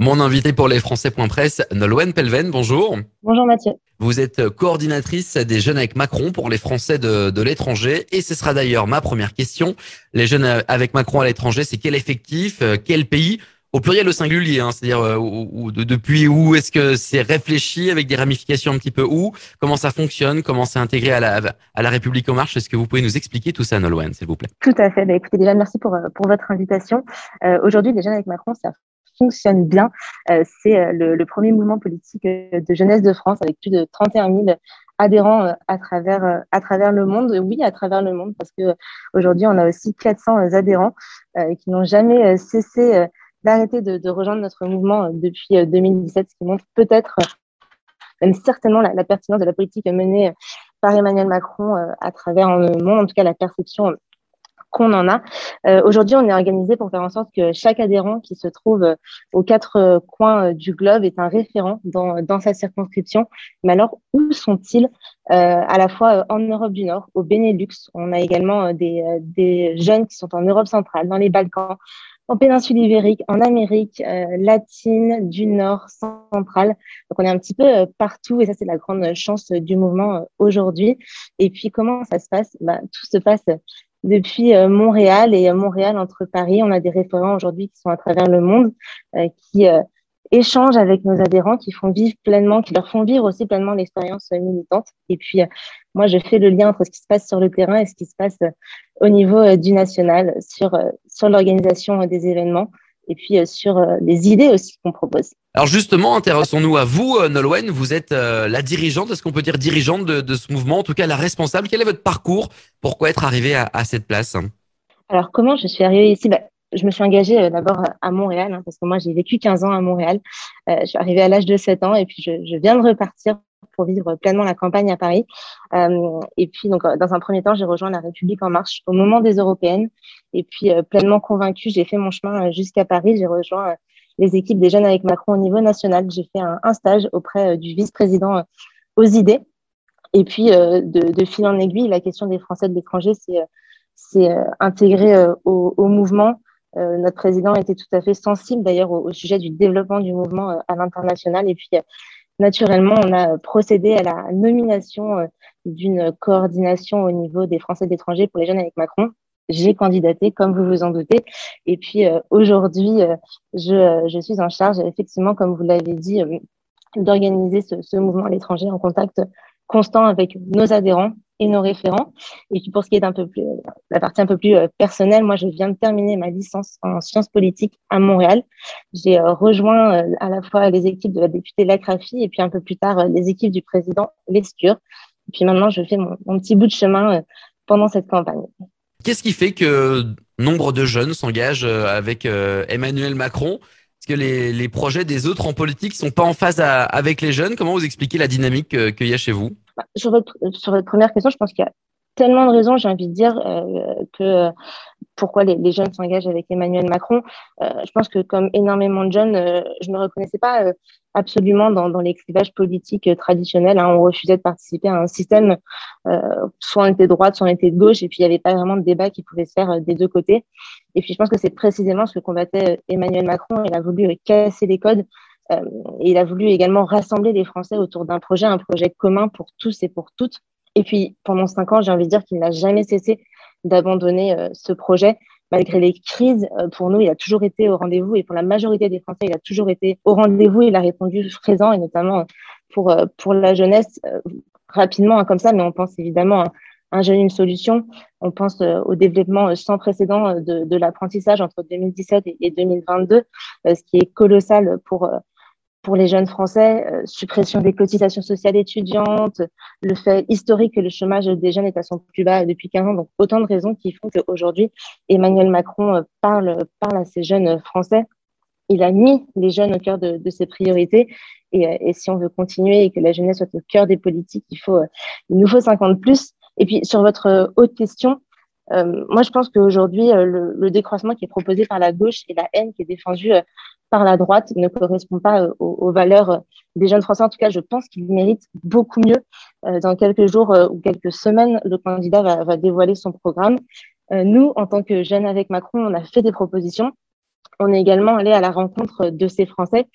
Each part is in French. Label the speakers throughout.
Speaker 1: Mon invité pour les Français.presse, Nolwenn Pelven, bonjour.
Speaker 2: Bonjour Mathieu.
Speaker 1: Vous êtes coordinatrice des Jeunes avec Macron pour les Français de, de l'étranger et ce sera d'ailleurs ma première question. Les Jeunes avec Macron à l'étranger, c'est quel effectif, euh, quel pays au pluriel au singulier, hein, c'est-à-dire euh, depuis où est-ce que c'est réfléchi avec des ramifications un petit peu où, comment ça fonctionne, comment c'est intégré à la, à la République en marche. Est-ce que vous pouvez nous expliquer tout ça, Nolwenn, s'il vous plaît?
Speaker 2: Tout à fait. Bah, écoutez, déjà merci pour, pour votre invitation. Euh, Aujourd'hui, les jeunes avec Macron, ça fonctionne bien. Euh, c'est euh, le, premier mouvement politique de jeunesse de France avec plus de 31 000 adhérents à travers à travers le monde. Oui, à travers le monde, parce que aujourd'hui, on a aussi 400 adhérents qui n'ont jamais cessé d'arrêter de, rejoindre notre mouvement euh, depuis 2017, euh, ce qui montre peut-être, euh, même certainement, la, la, pertinence de la politique menée par Emmanuel Macron à travers le monde, en tout cas la perception qu'on en a. Euh, Aujourd'hui, on est organisé pour faire en sorte que chaque adhérent qui se trouve aux quatre coins du globe est un référent dans, dans sa circonscription. Mais alors, où sont-ils euh, À la fois en Europe du Nord, au Benelux? On a également des, des jeunes qui sont en Europe centrale, dans les Balkans, en péninsule ibérique, en Amérique euh, latine, du Nord, centrale. Donc on est un petit peu euh, partout et ça c'est la grande chance du mouvement euh, aujourd'hui. Et puis comment ça se passe? Bah, Tout se passe depuis Montréal et Montréal entre Paris. On a des référents aujourd'hui qui sont à travers le monde, qui échangent avec nos adhérents, qui font vivre pleinement, qui leur font vivre aussi pleinement l'expérience militante. Et puis, euh, moi, je fais le lien entre ce qui se passe sur le terrain et ce qui se passe euh, au niveau euh, du national, sur, sur l'organisation des événements et puis sur les idées aussi qu'on propose.
Speaker 1: Alors justement, intéressons-nous à vous, Nolwenn. Vous êtes la dirigeante, est-ce qu'on peut dire dirigeante de, de, ce mouvement, en tout cas la responsable? Quel est votre parcours Pourquoi être arrivée à, à cette place?
Speaker 2: Alors comment je suis arrivée ici? Bah, je me suis engagée euh, d'abord à Montréal, hein, parce que moi, j'ai vécu 15 ans à Montréal. Euh, je suis arrivée à l'âge de 7 ans et puis je, je, viens de repartir pour vivre pleinement la campagne à Paris. Euh, et puis, donc, dans un premier temps, j'ai rejoint la République en marche au moment des européennes. Et puis, euh, pleinement convaincue, j'ai fait mon chemin jusqu'à Paris. J'ai rejoint les équipes des jeunes avec Macron au niveau national. J'ai fait un, stage auprès du vice-président aux idées. Et puis, de, fil en aiguille, la question des Français de l'étranger, c'est c'est intégré au, mouvement euh, notre président était tout à fait sensible d'ailleurs au, sujet du développement du mouvement euh, à l'international. Et puis, euh, naturellement, on a procédé à la nomination d'une coordination au niveau des Français d'étranger pour les jeunes avec Macron. J'ai candidaté, comme vous vous en doutez. Et puis aujourd'hui, je, je, suis en charge, effectivement, comme vous l'avez dit, d'organiser ce, ce, mouvement à l'étranger en contact constant avec nos adhérents et nos référents. Et puis pour ce qui est un peu plus la partie un peu plus euh, personnelle, moi je viens de terminer ma licence en sciences politiques à Montréal. J'ai euh, rejoint euh, à la fois les équipes de la députée Lacrafi et puis un peu plus tard les équipes du président Lescure. Et puis maintenant je fais mon, petit bout de chemin pendant cette campagne.
Speaker 1: Qu'est-ce qui fait que nombre de jeunes s'engagent avec Emmanuel Macron? Est-ce que les, les, projets des autres en politique sont pas en phase avec les jeunes? Comment vous expliquez la dynamique qu'il y a chez vous?
Speaker 2: Sur, votre, sur première question, je pense qu'il y a tellement de raisons, j'ai envie de dire, euh, que euh, pourquoi les, les jeunes s'engagent avec Emmanuel Macron. Euh, je pense que comme énormément de jeunes, euh, je ne me reconnaissais pas euh, absolument dans, dans l'écrivage politique traditionnel. Hein. On refusait de participer à un système, soit on était de droite, soit on était de gauche, et puis il n'y avait pas vraiment de débat qui pouvait se faire des deux côtés. Et puis je pense que c'est précisément ce que combattait Emmanuel Macron. Il a voulu casser les codes. Et il a voulu également rassembler les Français autour d'un projet, un projet commun pour tous et pour toutes. Et puis, pendant cinq ans, j'ai envie de dire qu'il n'a jamais cessé d'abandonner euh, ce projet. Malgré les crises, euh, pour nous, il a toujours été au rendez-vous et pour la majorité des Français, il a toujours été au rendez-vous. Il a répondu présent et notamment pour, euh, la jeunesse, rapidement hein, comme ça, mais on pense évidemment à un jeune, une solution. On pense au développement sans précédent de, de l'apprentissage entre 2017 et 2022, ce qui est colossal pour pour les jeunes Français, euh, suppression des cotisations sociales étudiantes, le fait historique que le chômage des jeunes est à son plus bas depuis 15 ans. Donc, autant de raisons qui font qu'aujourd'hui, Emmanuel Macron euh, parle, parle à ces jeunes Français. Il a mis les jeunes au cœur de, ses priorités. Et, euh, et, si on veut continuer et que la jeunesse soit au cœur des politiques, il, faut, il nous faut 50 plus. Et puis, sur votre haute question, euh, moi, je pense qu'aujourd'hui, le, le, décroissement qui est proposé par la gauche et la haine qui est défendue par la droite ne correspond pas euh, aux, valeurs euh, des jeunes Français. En tout cas, je pense qu'ils méritent beaucoup mieux. Euh, dans quelques jours ou quelques semaines, le candidat va, dévoiler son programme. nous, en tant que jeunes avec Macron, on a fait des propositions. on est également allé à la rencontre de ces Français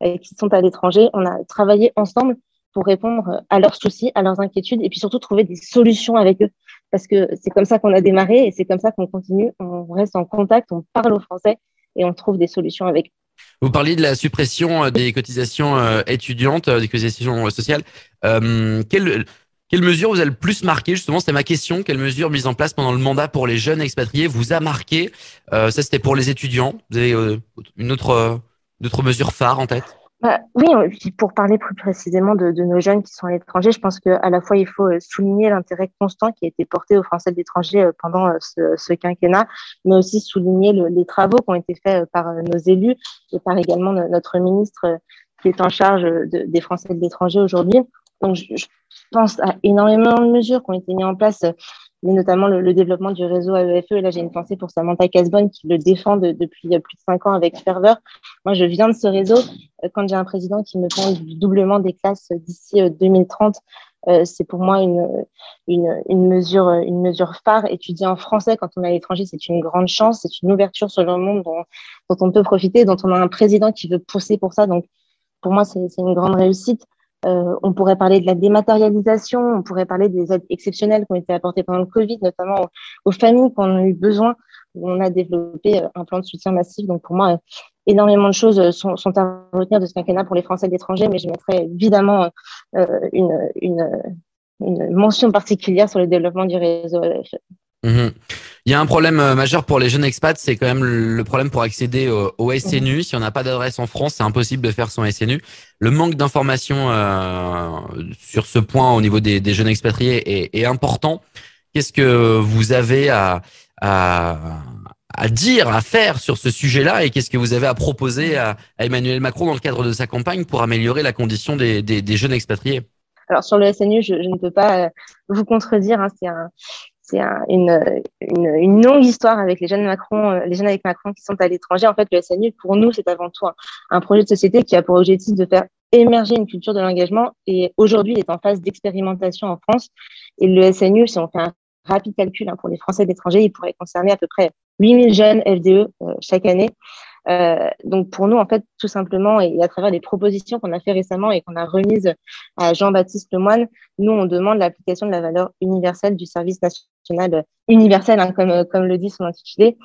Speaker 2: qui sont à l'étranger. On a travaillé ensemble pour répondre à leurs soucis, à leurs inquiétudes et puis surtout trouver des solutions avec eux. Parce que c'est comme ça qu'on a démarré et c'est comme ça qu'on continue. On reste en contact, on parle aux Français et on trouve des solutions avec.
Speaker 1: Vous parliez de la suppression des cotisations étudiantes, des cotisations sociales. Euh, quelle, mesure vous a le plus marqué Justement, c'était ma question. Quelle mesure mise en place pendant le mandat pour les jeunes expatriés vous a marqué? Euh, Ça, c'était pour les étudiants. Vous avez euh, une autre, euh, autre mesure phare en tête?
Speaker 2: Bah, oui, pour parler plus précisément de, nos jeunes qui sont à l'étranger, je pense qu'à la fois il faut souligner l'intérêt constant qui a été porté aux Français de l'étranger pendant ce, ce, quinquennat, mais aussi souligner le, les travaux qui ont été faits par nos élus et par également notre ministre qui est en charge de, des Français de l'étranger aujourd'hui. Donc, je, pense à énormément de mesures qui ont été mises en place, mais notamment le, développement du réseau AEFE. Et là, j'ai une pensée pour Samantha Casbonne qui le défend depuis plus de cinq ans avec ferveur. Moi, je viens de ce réseau. Euh, quand j'ai un président qui me parle du doublement des classes d'ici 2030, euh, euh, c'est pour moi une, une, une, mesure, une mesure phare. Étudier en français quand on est à l'étranger, c'est une grande chance, c'est une ouverture sur le monde dont, dont on peut profiter, dont on a un président qui veut pousser pour ça. Donc, pour moi, c'est une grande réussite. Euh, on pourrait parler de la dématérialisation, on pourrait parler des aides exceptionnelles qui ont été apportées pendant le Covid, notamment aux, familles qui en ont eu besoin. on a développé euh, un plan de soutien massif. Donc pour moi, énormément de choses sont, à retenir de ce quinquennat pour les Français d'étrangers, mais je mettrais évidemment euh, une, une, une, mention particulière sur le développement du réseau
Speaker 1: Mmh. Il y a un problème euh, majeur pour les jeunes expats, c'est quand même le problème pour accéder au, SNU. Mmh. Si on n'a pas d'adresse en France, c'est impossible de faire son SNU. Le manque d'informations euh, sur ce point au niveau des, des jeunes expatriés est, est important. Qu'est-ce que vous avez à, à, à, dire, à faire sur ce sujet-là et qu'est-ce que vous avez à proposer à, à, Emmanuel Macron dans le cadre de sa campagne pour améliorer la condition des, des, des jeunes expatriés?
Speaker 2: Alors sur le SNU, je, je, ne peux pas euh, vous contredire. Hein, c'est un, c'est une, longue histoire avec les jeunes Macron, euh, les jeunes avec Macron qui sont à l'étranger. En fait, le SNU, pour nous, c'est avant tout un, projet de société qui a pour objectif de faire émerger une culture de l'engagement et aujourd'hui, il est en phase d'expérimentation en France. Et le SNU, si on fait un rapide calcul hein, pour les Français d'étranger, il pourrait concerner à peu près 8000 jeunes FDE euh, chaque année. Euh, donc pour nous, en fait, tout simplement, et à travers les propositions qu'on a fait récemment et qu'on a remises à Jean-Baptiste Lemoine, nous, on demande l'application de la valeur universelle du service national universel, hein, comme, comme le dit son intitulé.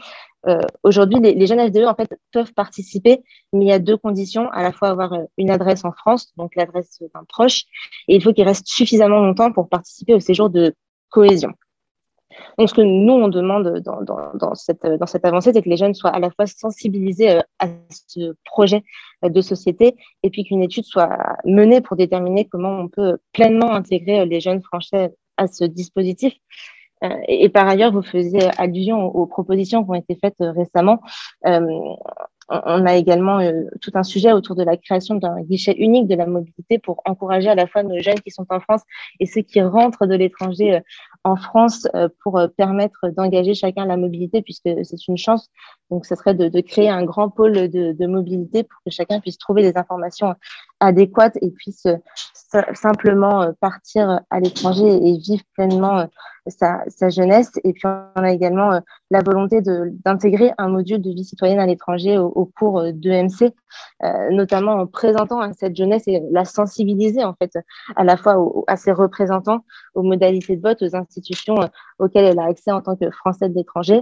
Speaker 2: Euh, Aujourd'hui, les, les, jeunes FDE, en fait, peuvent participer, mais il y a deux conditions, à la fois avoir euh, une adresse en France, donc l'adresse d'un proche, et il faut qu'il reste suffisamment longtemps pour participer au séjour de cohésion. Donc, ce que nous, on demande dans, dans, cette, dans cette avancée, c'est que les jeunes soient à la fois sensibilisés euh, à ce projet euh, de société et puis qu'une étude soit menée pour déterminer comment on peut pleinement intégrer euh, les jeunes français à ce dispositif. Et, par ailleurs, vous faisiez allusion aux, propositions qui ont été faites récemment. On a également tout un sujet autour de la création d'un guichet unique de la mobilité pour encourager à la fois nos jeunes qui sont en France et ceux qui rentrent de l'étranger en France euh, pour euh, permettre d'engager chacun la mobilité, puisque c'est une chance. Donc, ce serait de, créer un grand pôle de, mobilité pour que chacun puisse trouver des informations adéquates et puisse euh, simplement partir à l'étranger et vivre pleinement sa, jeunesse. Et puis, on a également la volonté d'intégrer un module de vie citoyenne à l'étranger au, au, cours d'EMC, notamment en présentant à cette jeunesse et la sensibiliser en fait à la fois à ses représentants, aux modalités de vote, aux institutions euh, auxquelles elle a accès en tant que Française d'étranger.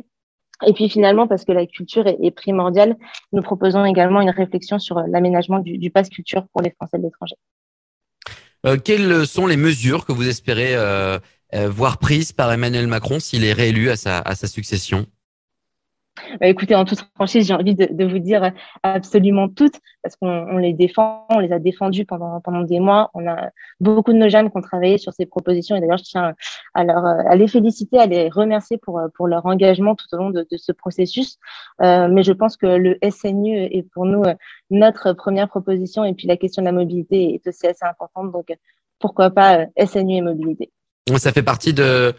Speaker 2: Et puis finalement, parce que la culture est, primordiale, nous proposons également une réflexion sur l'aménagement du, du pass culture pour les Français de l'étranger.
Speaker 1: Euh, quelles sont les mesures que vous espérez euh, euh voir prises par Emmanuel Macron s'il est réélu à sa succession?
Speaker 2: Bah, écoutez, en toute franchise, j'ai envie de, vous dire absolument toutes, parce qu'on les défend, on les a défendus pendant, pendant des mois. On a beaucoup de nos jeunes qui ont travaillé sur ces propositions, et d'ailleurs, je tiens à, les féliciter, à les remercier pour, pour leur engagement tout au long de, ce processus. Euh, mais je pense que le SNU est pour nous notre première proposition, et puis la question de la mobilité est aussi assez importante. Donc, pourquoi pas SNU et mobilité.
Speaker 1: Ça fait partie de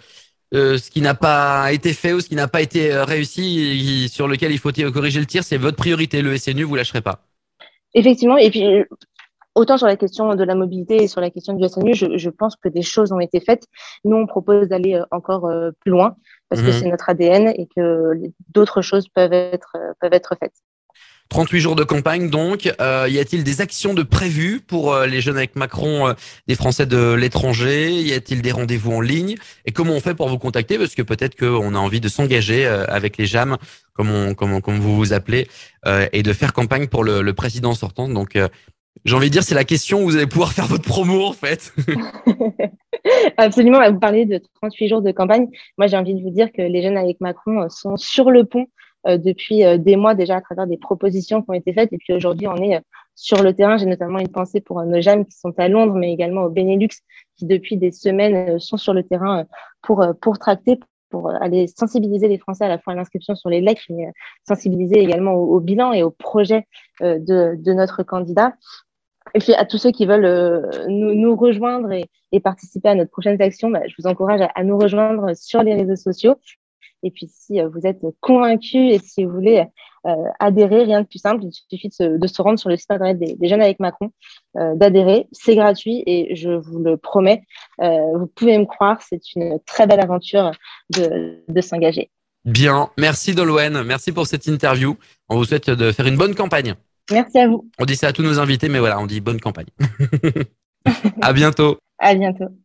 Speaker 1: euh, ce qui n'a pas été fait ou ce qui n'a pas été euh, réussi, sur lequel il faut corriger le tir, c'est votre priorité. Le SNU, vous lâcherez pas.
Speaker 2: Effectivement. Et puis, euh, autant sur la question de la mobilité et sur la question du SNU, je, je pense que des choses ont été faites. Nous, on propose d'aller encore plus loin parce que mhm. c'est notre ADN et que d'autres choses peuvent être, peuvent être faites.
Speaker 1: 38 jours de campagne donc. Euh, y a-t-il des actions de prévues pour euh, les jeunes avec Macron, euh, des Français de l'étranger? Y a-t-il des rendez-vous en ligne? Et comment on fait pour vous contacter? Parce que peut-être qu'on a envie de s'engager avec les JAM, comme, on, comme, comme vous vous appelez, et de faire campagne pour le, le président sortant. Donc j'ai envie de dire, c'est la question où vous allez pouvoir faire votre promo en fait.
Speaker 2: Absolument, vous parlez de 38 jours de campagne. Moi, j'ai envie de vous dire que les jeunes avec Macron sont sur le pont euh, depuis euh, des mois déjà à travers des propositions qui ont été faites. Et puis aujourd'hui, on est euh, sur le terrain. J'ai notamment une pensée pour nos jeunes qui sont à Londres, mais également au Benelux, qui depuis des semaines sont sur le terrain pour, pour tracter, pour aller sensibiliser les Français à la fois à l'inscription sur les lettres, mais sensibiliser également au, bilan et au projet de, de, notre candidat. Et puis à tous ceux qui veulent nous, rejoindre et, participer à notre prochaine action, bah, je vous encourage à, nous rejoindre sur les réseaux sociaux. Et puis, si euh, vous êtes convaincu et si vous voulez euh, adhérer, rien de plus simple, il suffit de se, rendre sur le site internet des, Jeunes avec Macron, euh, d'adhérer. C'est gratuit et je vous le promets, vous pouvez me croire, c'est une très belle aventure de, de s'engager.
Speaker 1: Bien, merci Dolwen, merci pour cette interview. On vous souhaite de faire une bonne campagne.
Speaker 2: Merci à vous.
Speaker 1: On dit ça à tous nos invités, mais voilà, on dit bonne campagne. à bientôt.
Speaker 2: À bientôt.